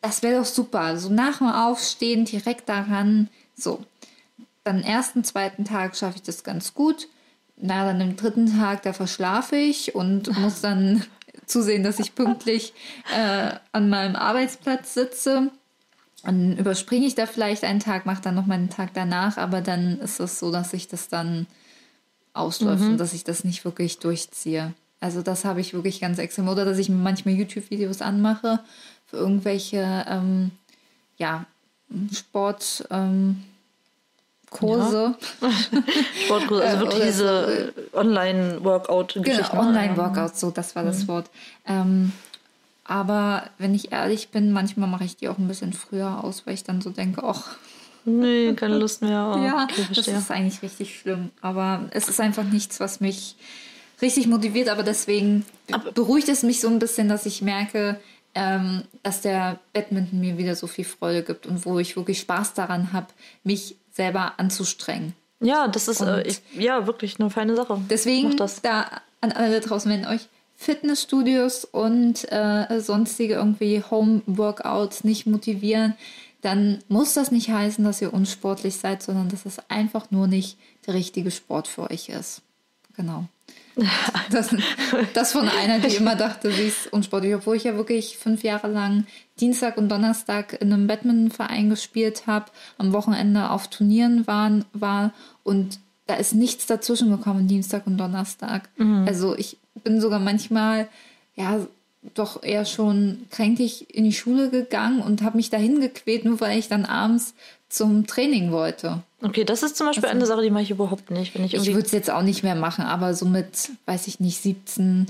das wäre doch super. So nach dem Aufstehen direkt daran. So. Dann ersten, zweiten Tag schaffe ich das ganz gut. Na, dann im dritten Tag, da verschlafe ich und muss dann zusehen, dass ich pünktlich äh, an meinem Arbeitsplatz sitze. Dann überspringe ich da vielleicht einen Tag, mache dann noch meinen Tag danach, aber dann ist es so, dass ich das dann ausläuft mhm. und dass ich das nicht wirklich durchziehe. Also das habe ich wirklich ganz extrem. Oder dass ich mir manchmal YouTube-Videos anmache für irgendwelche ähm, ja, Sport. Ähm, Kurse. Ja. Sportkurse, also wirklich diese so. Online-Workout-Geschichten. Genau, Online-Workouts, so, das war das mhm. Wort. Ähm, aber wenn ich ehrlich bin, manchmal mache ich die auch ein bisschen früher aus, weil ich dann so denke, ach. Nee, keine Lust mehr. Oh, ja, okay, das ist eigentlich richtig schlimm. Aber es ist einfach nichts, was mich richtig motiviert. Aber deswegen aber beruhigt es mich so ein bisschen, dass ich merke, ähm, dass der Badminton mir wieder so viel Freude gibt und wo ich wirklich Spaß daran habe, mich selber anzustrengen. Ja, das ist äh, ich, ja wirklich eine feine Sache. Deswegen da an alle draußen, wenn euch Fitnessstudios und äh, sonstige irgendwie Home-Workouts nicht motivieren, dann muss das nicht heißen, dass ihr unsportlich seid, sondern dass es einfach nur nicht der richtige Sport für euch ist. Genau. Das, das von einer, die immer dachte, sie ist unsportlich, obwohl ich ja wirklich fünf Jahre lang Dienstag und Donnerstag in einem Badmintonverein gespielt habe, am Wochenende auf Turnieren waren, war und da ist nichts dazwischen gekommen, Dienstag und Donnerstag. Mhm. Also ich bin sogar manchmal, ja, doch eher schon kränklich in die Schule gegangen und habe mich dahin gequält, nur weil ich dann abends zum Training wollte. Okay, das ist zum Beispiel also, eine Sache, die mache ich überhaupt nicht. Wenn ich ich würde es jetzt auch nicht mehr machen, aber so mit, weiß ich nicht, 17,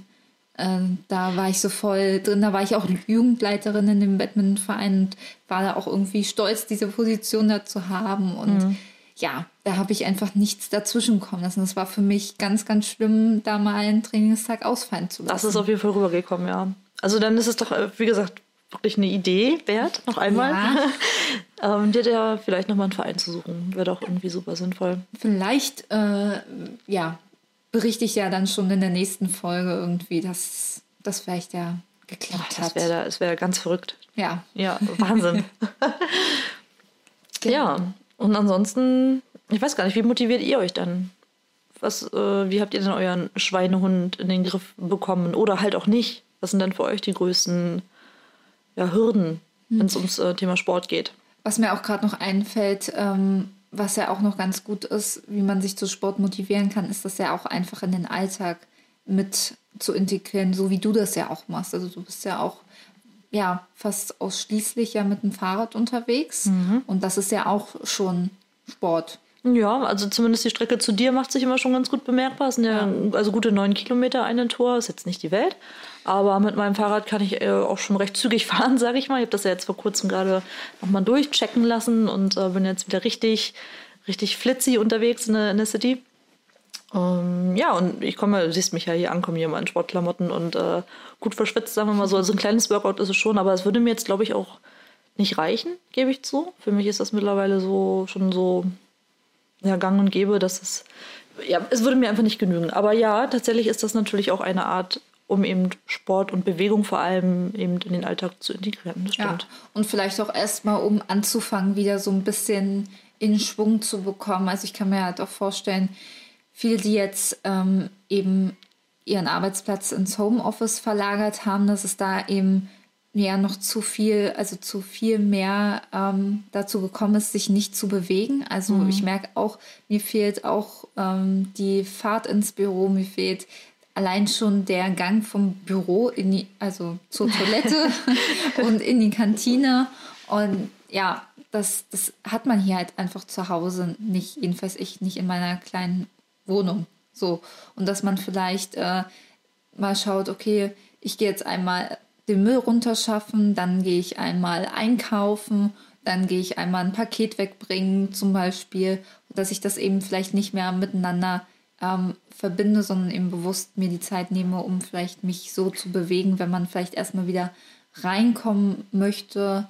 äh, da war ich so voll drin. Da war ich auch Jugendleiterin in dem Badmintonverein und war da auch irgendwie stolz, diese Position da zu haben. Und mhm. ja, da habe ich einfach nichts dazwischen kommen lassen. Das war für mich ganz, ganz schlimm, da mal einen Trainingstag ausfallen zu lassen. Das ist auf jeden Fall rübergekommen, ja. Also dann ist es doch, äh, wie gesagt, wirklich eine Idee wert, noch einmal. Ja. ähm, dir ja vielleicht nochmal einen Verein zu suchen. Wäre doch irgendwie super sinnvoll. Vielleicht, äh, ja, berichte ich ja dann schon in der nächsten Folge irgendwie, dass das vielleicht ja geklappt Ach, hat. das wäre ganz verrückt. Ja. Ja, Wahnsinn. genau. Ja, und ansonsten, ich weiß gar nicht, wie motiviert ihr euch dann? Was, äh, wie habt ihr denn euren Schweinehund in den Griff bekommen? Oder halt auch nicht? Was sind denn für euch die größten ja, Hürden, hm. wenn es ums äh, Thema Sport geht? Was mir auch gerade noch einfällt, ähm, was ja auch noch ganz gut ist, wie man sich zu Sport motivieren kann, ist das ja auch einfach in den Alltag mit zu integrieren, so wie du das ja auch machst. Also du bist ja auch ja fast ausschließlich ja mit dem Fahrrad unterwegs mhm. und das ist ja auch schon Sport. Ja, also zumindest die Strecke zu dir macht sich immer schon ganz gut bemerkbar. Es sind ja, ja. also gute neun Kilometer eine Tor, ist jetzt nicht die Welt. Aber mit meinem Fahrrad kann ich äh, auch schon recht zügig fahren, sage ich mal. Ich habe das ja jetzt vor kurzem gerade nochmal durchchecken lassen und äh, bin jetzt wieder richtig, richtig flitzy unterwegs in der, in der City. Ähm, ja, und ich komme, du siehst mich ja hier ankommen, hier in meinen Sportklamotten und äh, gut verschwitzt, sagen wir mal so. Also ein kleines Workout ist es schon, aber es würde mir jetzt, glaube ich, auch nicht reichen, gebe ich zu. Für mich ist das mittlerweile so schon so ja, gang und gäbe, dass es ja, es würde mir einfach nicht genügen. Aber ja, tatsächlich ist das natürlich auch eine Art, um eben Sport und Bewegung vor allem eben in den Alltag zu integrieren. Das stimmt. Ja, und vielleicht auch erstmal, um anzufangen, wieder so ein bisschen in Schwung zu bekommen. Also ich kann mir halt auch vorstellen, viele, die jetzt ähm, eben ihren Arbeitsplatz ins Homeoffice verlagert haben, dass es da eben ja noch zu viel, also zu viel mehr ähm, dazu gekommen ist, sich nicht zu bewegen. Also mhm. ich merke auch, mir fehlt auch ähm, die Fahrt ins Büro, mir fehlt allein schon der Gang vom Büro in die, also zur Toilette und in die Kantine. Und ja, das, das hat man hier halt einfach zu Hause nicht, jedenfalls ich nicht in meiner kleinen Wohnung. So. Und dass man vielleicht äh, mal schaut, okay, ich gehe jetzt einmal den Müll runterschaffen, dann gehe ich einmal einkaufen, dann gehe ich einmal ein Paket wegbringen zum Beispiel, dass ich das eben vielleicht nicht mehr miteinander ähm, verbinde, sondern eben bewusst mir die Zeit nehme, um vielleicht mich so zu bewegen, wenn man vielleicht erstmal wieder reinkommen möchte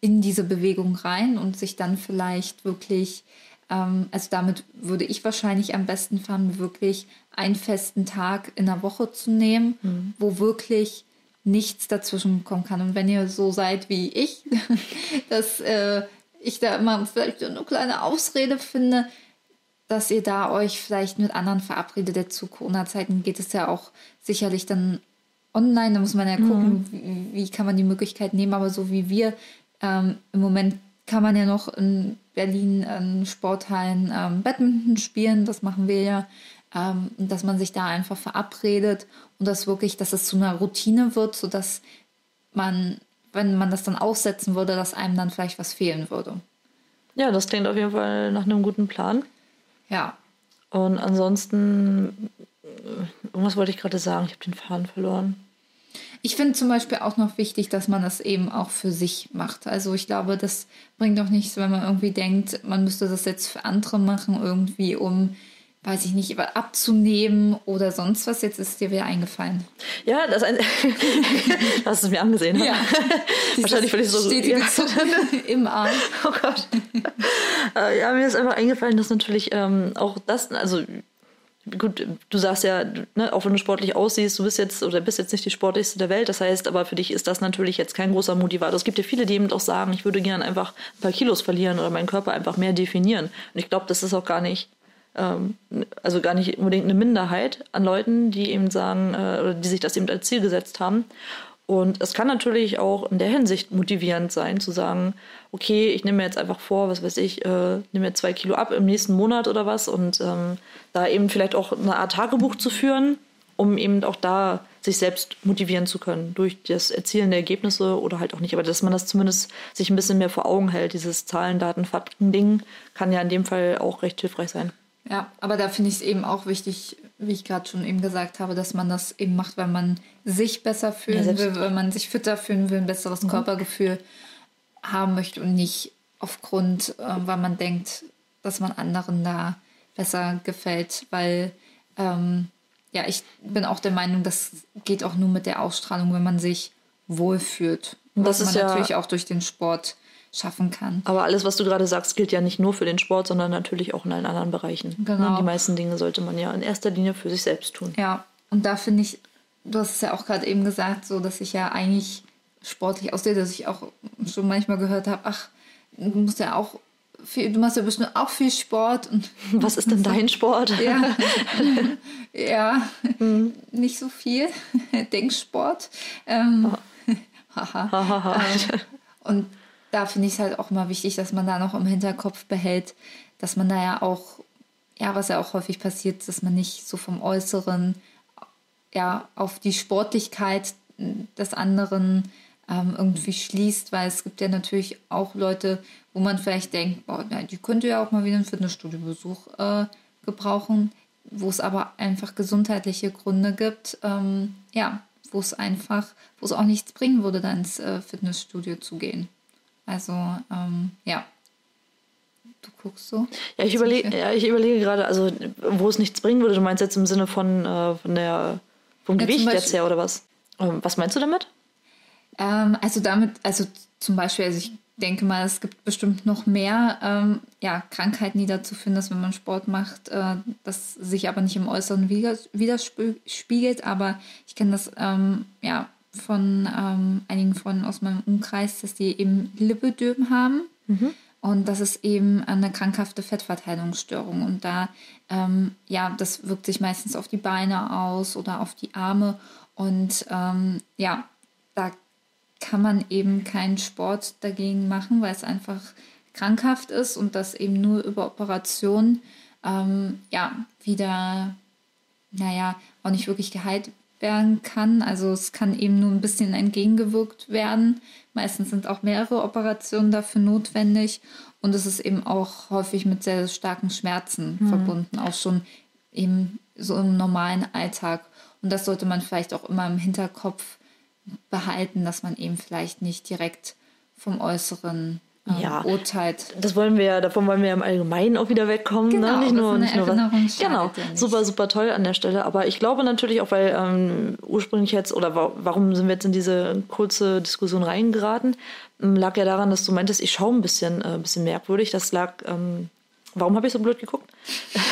in diese Bewegung rein und sich dann vielleicht wirklich, ähm, also damit würde ich wahrscheinlich am besten fahren, wirklich einen festen Tag in der Woche zu nehmen, mhm. wo wirklich nichts dazwischen kommen kann. Und wenn ihr so seid wie ich, dass äh, ich da immer vielleicht eine kleine Ausrede finde, dass ihr da euch vielleicht mit anderen verabredet. Zu Corona-Zeiten geht es ja auch sicherlich dann online. Da muss man ja gucken, mhm. wie, wie, kann man die Möglichkeit nehmen. Aber so wie wir ähm, im Moment kann man ja noch in Berlin in Sporthallen ähm, Badminton spielen. Das machen wir ja ähm, dass man sich da einfach verabredet und das wirklich, dass es zu einer Routine wird, sodass man, wenn man das dann aussetzen würde, dass einem dann vielleicht was fehlen würde. Ja, das klingt auf jeden Fall nach einem guten Plan. Ja. Und ansonsten, irgendwas wollte ich gerade sagen, ich habe den Faden verloren. Ich finde zum Beispiel auch noch wichtig, dass man das eben auch für sich macht. Also ich glaube, das bringt doch nichts, wenn man irgendwie denkt, man müsste das jetzt für andere machen, irgendwie um weiß ich nicht, abzunehmen oder sonst was. Jetzt ist dir wieder eingefallen. Ja, das ein hast du es mir angesehen. Ne? Ja. Wahrscheinlich weil ich so ja. im Arm. Oh Gott. Äh, ja, mir ist einfach eingefallen, dass natürlich ähm, auch das, also gut, du sagst ja, ne, auch wenn du sportlich aussiehst, du bist jetzt oder bist jetzt nicht die sportlichste der Welt. Das heißt, aber für dich ist das natürlich jetzt kein großer Motivator. Es gibt ja viele, die eben auch sagen, ich würde gerne einfach ein paar Kilos verlieren oder meinen Körper einfach mehr definieren. Und ich glaube, das ist auch gar nicht, ähm, also gar nicht unbedingt eine Minderheit an Leuten, die eben sagen, äh, oder die sich das eben als Ziel gesetzt haben. Und es kann natürlich auch in der Hinsicht motivierend sein, zu sagen, okay, ich nehme mir jetzt einfach vor, was weiß ich, äh, nehme mir zwei Kilo ab im nächsten Monat oder was und ähm, da eben vielleicht auch eine Art Tagebuch zu führen, um eben auch da sich selbst motivieren zu können durch das Erzielen der Ergebnisse oder halt auch nicht, aber dass man das zumindest sich ein bisschen mehr vor Augen hält, dieses Zahlen, Daten, Fakten-Ding kann ja in dem Fall auch recht hilfreich sein. Ja, aber da finde ich es eben auch wichtig, wie ich gerade schon eben gesagt habe, dass man das eben macht, weil man sich besser fühlen ja, will, weil man sich fitter fühlen will, ein besseres mhm. Körpergefühl haben möchte und nicht aufgrund, äh, weil man denkt, dass man anderen da besser gefällt, weil ähm, ja, ich bin auch der Meinung, das geht auch nur mit der Ausstrahlung, wenn man sich wohlfühlt. Und das was man ja natürlich auch durch den Sport schaffen kann. Aber alles, was du gerade sagst, gilt ja nicht nur für den Sport, sondern natürlich auch in allen anderen Bereichen. Genau. Die meisten Dinge sollte man ja in erster Linie für sich selbst tun. Ja, und da finde ich, du hast es ja auch gerade eben gesagt, so dass ich ja eigentlich sportlich aussehe, dass ich auch schon manchmal gehört habe, ach, du musst ja auch viel, du machst ja bestimmt auch viel Sport. Und Was ist denn dein Sport? Ja, ja mhm. nicht so viel. Denksport. Ähm, oh. haha. ähm, und da finde ich es halt auch mal wichtig, dass man da noch im Hinterkopf behält, dass man da ja auch, ja, was ja auch häufig passiert, dass man nicht so vom Äußeren ja auf die Sportlichkeit des anderen ähm, irgendwie schließt, weil es gibt ja natürlich auch Leute, wo man vielleicht denkt, boah, na, die könnte ja auch mal wieder einen Fitnessstudiobesuch äh, gebrauchen, wo es aber einfach gesundheitliche Gründe gibt, ähm, ja, wo es einfach, wo es auch nichts bringen würde, da ins äh, Fitnessstudio zu gehen. Also, ähm, ja. Du guckst so. Ja, ich überlege, ja, ich überlege gerade, also wo es nichts bringen würde, du meinst jetzt im Sinne von, äh, von der vom ja, Gewicht jetzt her oder was? Ähm, was meinst du damit? Ähm, also damit, also zum Beispiel, also ich denke mal, es gibt bestimmt noch mehr ähm, ja, Krankheiten, die dazu führen, dass wenn man Sport macht, äh, das sich aber nicht im Äußeren widerspiegelt. Aber ich kenne das ähm, ja von ähm, einigen Freunden aus meinem Umkreis, dass die eben Lipödem haben. Mhm. Und das ist eben eine krankhafte Fettverteilungsstörung. Und da, ähm, ja, das wirkt sich meistens auf die Beine aus oder auf die Arme. Und ähm, ja, da kann man eben keinen Sport dagegen machen, weil es einfach krankhaft ist und das eben nur über Operation ähm, ja, wieder, naja, auch nicht wirklich geheilt werden kann. Also es kann eben nur ein bisschen entgegengewirkt werden. Meistens sind auch mehrere Operationen dafür notwendig und es ist eben auch häufig mit sehr starken Schmerzen mhm. verbunden, auch schon eben so im normalen Alltag. Und das sollte man vielleicht auch immer im Hinterkopf behalten, dass man eben vielleicht nicht direkt vom Äußeren ja, urteilt. Das wollen wir, davon wollen wir im Allgemeinen auch wieder wegkommen. Ne? Genau, ne? Nicht nur, nicht nur was. Genau, super, super toll an der Stelle. Aber ich glaube natürlich auch, weil ähm, ursprünglich jetzt, oder wa warum sind wir jetzt in diese kurze Diskussion reingeraten, ähm, lag ja daran, dass du meintest, ich schaue ein bisschen, äh, bisschen merkwürdig. Das lag, ähm, warum habe ich so blöd geguckt?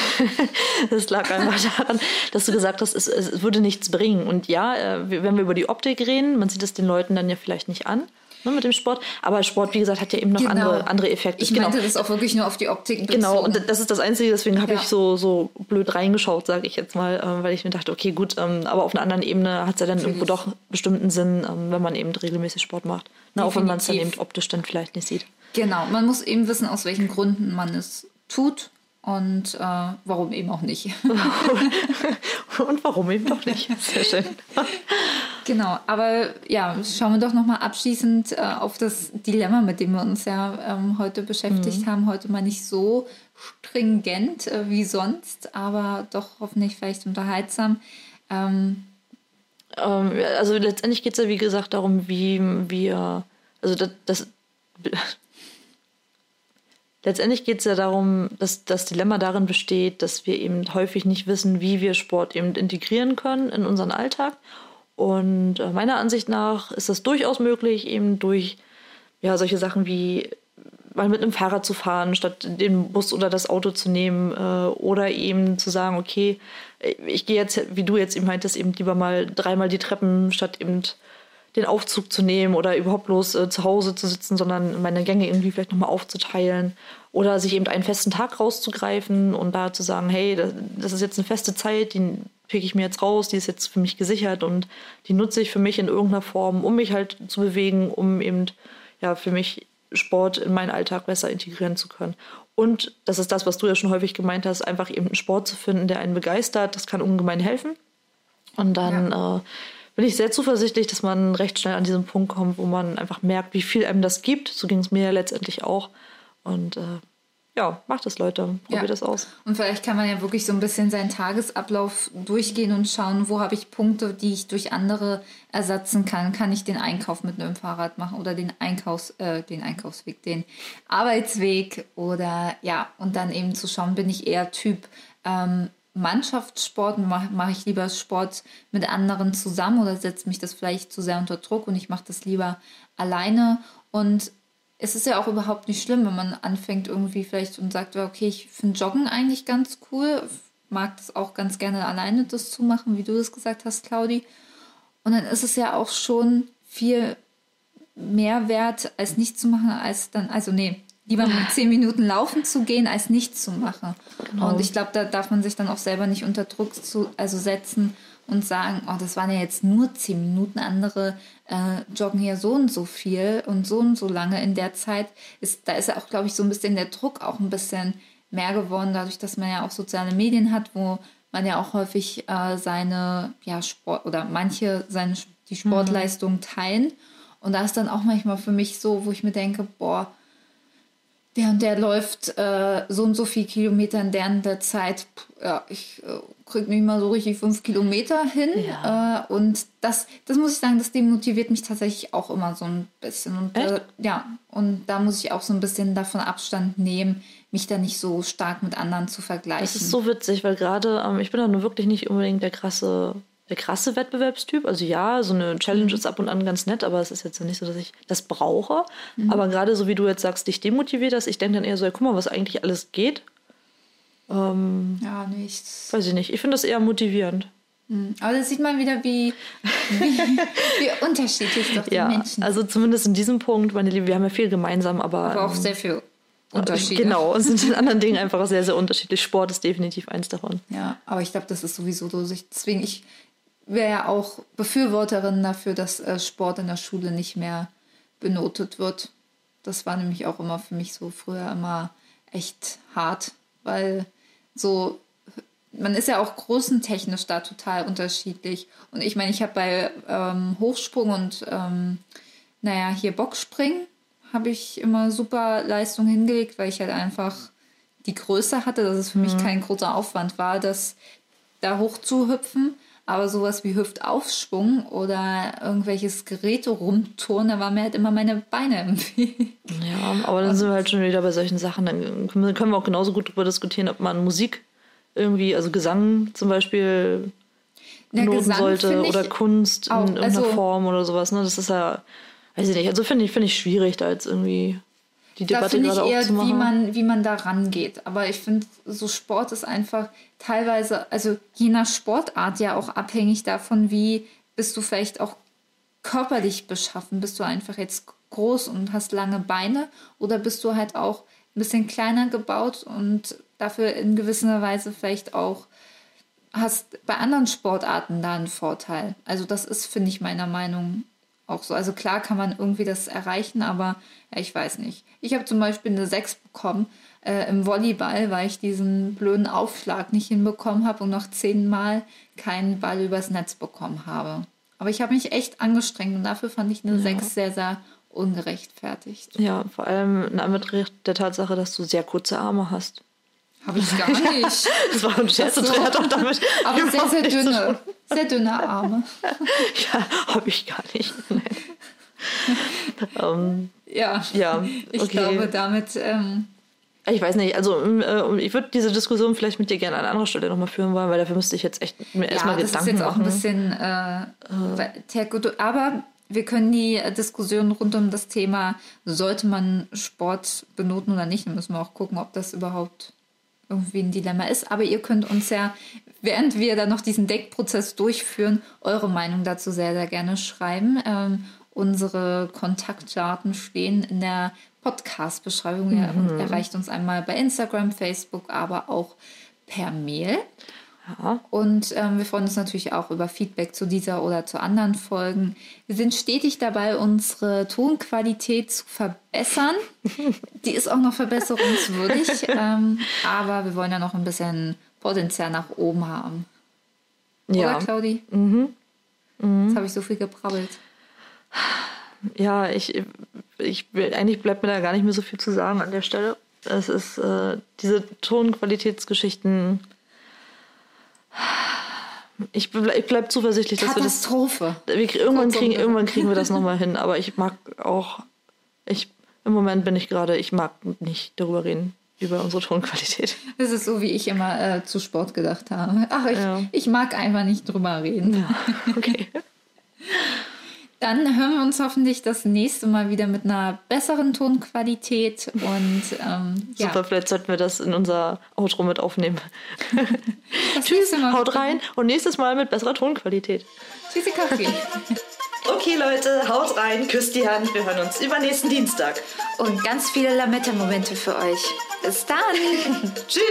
das lag einfach daran, dass du gesagt hast, es, es würde nichts bringen. Und ja, äh, wenn wir über die Optik reden, man sieht es den Leuten dann ja vielleicht nicht an ne, mit dem Sport. Aber Sport, wie gesagt, hat ja eben noch genau. andere, andere Effekte. Ich genau. meinte das auch wirklich nur auf die Optik. Genau, und das ist das Einzige, deswegen habe ja. ich so, so blöd reingeschaut, sage ich jetzt mal, äh, weil ich mir dachte, okay, gut, ähm, aber auf einer anderen Ebene hat es ja dann Natürlich. irgendwo doch bestimmten Sinn, ähm, wenn man eben regelmäßig Sport macht. Ne, auch wenn man es dann eben optisch dann vielleicht nicht sieht. Genau, man muss eben wissen, aus welchen Gründen man es tut und äh, warum eben auch nicht. und warum eben doch nicht. Sehr schön. genau, aber ja, schauen wir doch nochmal abschließend äh, auf das Dilemma, mit dem wir uns ja ähm, heute beschäftigt mhm. haben. Heute mal nicht so stringent äh, wie sonst, aber doch hoffentlich vielleicht unterhaltsam. Ähm, ähm, also letztendlich geht es ja, wie gesagt, darum, wie wir, also das, das letztendlich geht es ja darum, dass das Dilemma darin besteht, dass wir eben häufig nicht wissen, wie wir Sport eben integrieren können in unseren Alltag. Und äh, meiner Ansicht nach ist das durchaus möglich, eben durch ja, solche Sachen wie mal mit einem Fahrrad zu fahren, statt den Bus oder das Auto zu nehmen. Äh, oder eben zu sagen, okay, ich gehe jetzt, wie du jetzt eben meintest, eben lieber mal dreimal die Treppen, statt eben den Aufzug zu nehmen oder überhaupt bloß äh, zu Hause zu sitzen, sondern meine Gänge irgendwie vielleicht nochmal aufzuteilen oder sich eben einen festen Tag rauszugreifen und da zu sagen, hey, das, das ist jetzt eine feste Zeit, die pick ich mir jetzt raus, die ist jetzt für mich gesichert und die nutze ich für mich in irgendeiner Form, um mich halt zu bewegen, um eben ja für mich Sport in meinen Alltag besser integrieren zu können. Und das ist das, was du ja schon häufig gemeint hast, einfach eben einen Sport zu finden, der einen begeistert, das kann ungemein helfen. Und dann ja. äh, bin ich sehr zuversichtlich, dass man recht schnell an diesen Punkt kommt, wo man einfach merkt, wie viel einem das gibt. So ging es mir ja letztendlich auch. Und äh, ja, macht es, Leute. Probiert ja. das aus. Und vielleicht kann man ja wirklich so ein bisschen seinen Tagesablauf durchgehen und schauen, wo habe ich Punkte, die ich durch andere ersetzen kann. Kann ich den Einkauf mit einem Fahrrad machen oder den Einkaufs, äh, den Einkaufsweg, den Arbeitsweg oder ja, und dann eben zu schauen, bin ich eher Typ ähm, Mannschaftssport, mache mach ich lieber Sport mit anderen zusammen oder setzt mich das vielleicht zu sehr unter Druck und ich mache das lieber alleine. Und es ist ja auch überhaupt nicht schlimm, wenn man anfängt irgendwie vielleicht und sagt, okay, ich finde Joggen eigentlich ganz cool, mag das auch ganz gerne alleine das zu machen, wie du das gesagt hast, Claudi. Und dann ist es ja auch schon viel mehr wert, als nicht zu machen, als dann, also nee, lieber mit zehn Minuten laufen zu gehen, als nichts zu machen. Genau. Und ich glaube, da darf man sich dann auch selber nicht unter Druck zu, also setzen und sagen, oh, das waren ja jetzt nur zehn Minuten, andere äh, joggen ja so und so viel und so und so lange in der Zeit. Ist, da ist ja auch, glaube ich, so ein bisschen der Druck auch ein bisschen mehr geworden, dadurch, dass man ja auch soziale Medien hat, wo man ja auch häufig äh, seine, ja, Sport oder manche seine die Sportleistung teilen. Und da ist dann auch manchmal für mich so, wo ich mir denke, boah, der und der läuft äh, so und so viel Kilometer in der, der Zeit. Ja, ich äh, kriege nicht mal so richtig fünf Kilometer hin. Ja. Äh, und das, das muss ich sagen, das demotiviert mich tatsächlich auch immer so ein bisschen. Und äh, ja, und da muss ich auch so ein bisschen davon Abstand nehmen, mich da nicht so stark mit anderen zu vergleichen. Das ist so witzig, weil gerade, ähm, ich bin da nur wirklich nicht unbedingt der krasse der krasse Wettbewerbstyp. Also ja, so eine Challenge mhm. ist ab und an ganz nett, aber es ist jetzt nicht so, dass ich das brauche. Mhm. Aber gerade so wie du jetzt sagst, dich demotiviert das, ich denke dann eher so, ja, guck mal, was eigentlich alles geht. Ähm, ja, nichts. Weiß ich nicht. Ich finde das eher motivierend. Mhm. Aber das sieht man wieder, wie, wie, wie unterschiedlich doch die ja, Menschen. Also zumindest in diesem Punkt, meine Liebe, wir haben ja viel gemeinsam, aber. Aber auch ähm, sehr viel Unterschiede. Genau, und sind in anderen Dingen einfach sehr, sehr unterschiedlich. Sport ist definitiv eins davon. Ja, aber ich glaube, das ist sowieso so. Deswegen, ich wäre ja auch Befürworterin dafür, dass äh, Sport in der Schule nicht mehr benotet wird. Das war nämlich auch immer für mich so früher immer echt hart, weil so man ist ja auch großentechnisch da total unterschiedlich. Und ich meine, ich habe bei ähm, Hochsprung und ähm, naja, hier Bockspringen habe ich immer super Leistung hingelegt, weil ich halt einfach die Größe hatte, dass es für mhm. mich kein großer Aufwand war, das da hoch zu hüpfen. Aber sowas wie Hüftaufschwung oder irgendwelches Geräte rumturnen, da war mir halt immer meine Beine im Weg. Ja, aber dann sind wir halt schon wieder bei solchen Sachen. Dann können wir auch genauso gut darüber diskutieren, ob man Musik irgendwie, also Gesang zum Beispiel benoten sollte oder Kunst auch, in irgendeiner also, Form oder sowas. Ne? Das ist ja, weiß ich nicht. Also finde ich, finde ich schwierig, da jetzt irgendwie die Debatte da gerade ich eher, Wie man, wie man da rangeht. Aber ich finde, so Sport ist einfach teilweise, also je nach Sportart ja auch abhängig davon, wie bist du vielleicht auch körperlich beschaffen. Bist du einfach jetzt groß und hast lange Beine oder bist du halt auch ein bisschen kleiner gebaut und dafür in gewisser Weise vielleicht auch hast bei anderen Sportarten da einen Vorteil. Also das ist, finde ich, meiner Meinung auch so. Also klar kann man irgendwie das erreichen, aber ja, ich weiß nicht. Ich habe zum Beispiel eine 6 bekommen äh, im Volleyball, weil ich diesen blöden Aufschlag nicht hinbekommen habe und noch zehnmal keinen Ball übers Netz bekommen habe. Aber ich habe mich echt angestrengt und dafür fand ich eine ja. 6 sehr, sehr ungerechtfertigt. Ja, vor allem in Anbetracht der Tatsache, dass du sehr kurze Arme hast. Habe ich gar nicht. das war ein Scherz und hat auch damit. Aber sehr, sehr dünne. Sehr dünne Arme. ja, habe ich gar nicht. um, ja, ja ich okay. glaube, damit. Ähm, ich weiß nicht, also äh, ich würde diese Diskussion vielleicht mit dir gerne an anderer Stelle nochmal führen wollen, weil dafür müsste ich jetzt echt mir ja, erstmal Gedanken machen. Ja, das ist jetzt auch ein bisschen äh, äh. aber wir können die Diskussion rund um das Thema, sollte man Sport benoten oder nicht, dann müssen wir auch gucken, ob das überhaupt irgendwie ein Dilemma ist. Aber ihr könnt uns ja, während wir dann noch diesen Deckprozess durchführen, eure Meinung dazu sehr, sehr gerne schreiben. Ähm, unsere Kontaktdaten stehen in der Podcast-Beschreibung. Mhm. Ihr erreicht uns einmal bei Instagram, Facebook, aber auch per Mail. Ja. Und ähm, wir freuen uns natürlich auch über Feedback zu dieser oder zu anderen Folgen. Wir sind stetig dabei, unsere Tonqualität zu verbessern. Die ist auch noch verbesserungswürdig, ähm, aber wir wollen ja noch ein bisschen Potenzial nach oben haben. Ja. Oder, Claudi? Mhm. Mhm. Jetzt habe ich so viel gebrabbelt. Ja, ich, ich eigentlich bleibt mir da gar nicht mehr so viel zu sagen an der Stelle. Es ist äh, diese Tonqualitätsgeschichten ich, bleib, ich bleib zuversichtlich, dass Katastrophe. wir das. Wir, irgendwann, kriegen, irgendwann kriegen wir das nochmal hin. Aber ich mag auch. Ich, Im Moment bin ich gerade, ich mag nicht darüber reden, über unsere Tonqualität. Das ist so, wie ich immer äh, zu Sport gedacht habe. Ach, ich, ja. ich mag einfach nicht drüber reden. Ja, okay. Dann hören wir uns hoffentlich das nächste Mal wieder mit einer besseren Tonqualität und ähm, ja. Super, vielleicht sollten wir das in unser Outro mit aufnehmen. Tschüss, haut rein und nächstes Mal mit besserer Tonqualität. Tschüssi Kaffee. okay Leute, haut rein, küsst die Hand, wir hören uns übernächsten Dienstag. Und ganz viele Lametta-Momente für euch. Bis dann. Tschüss.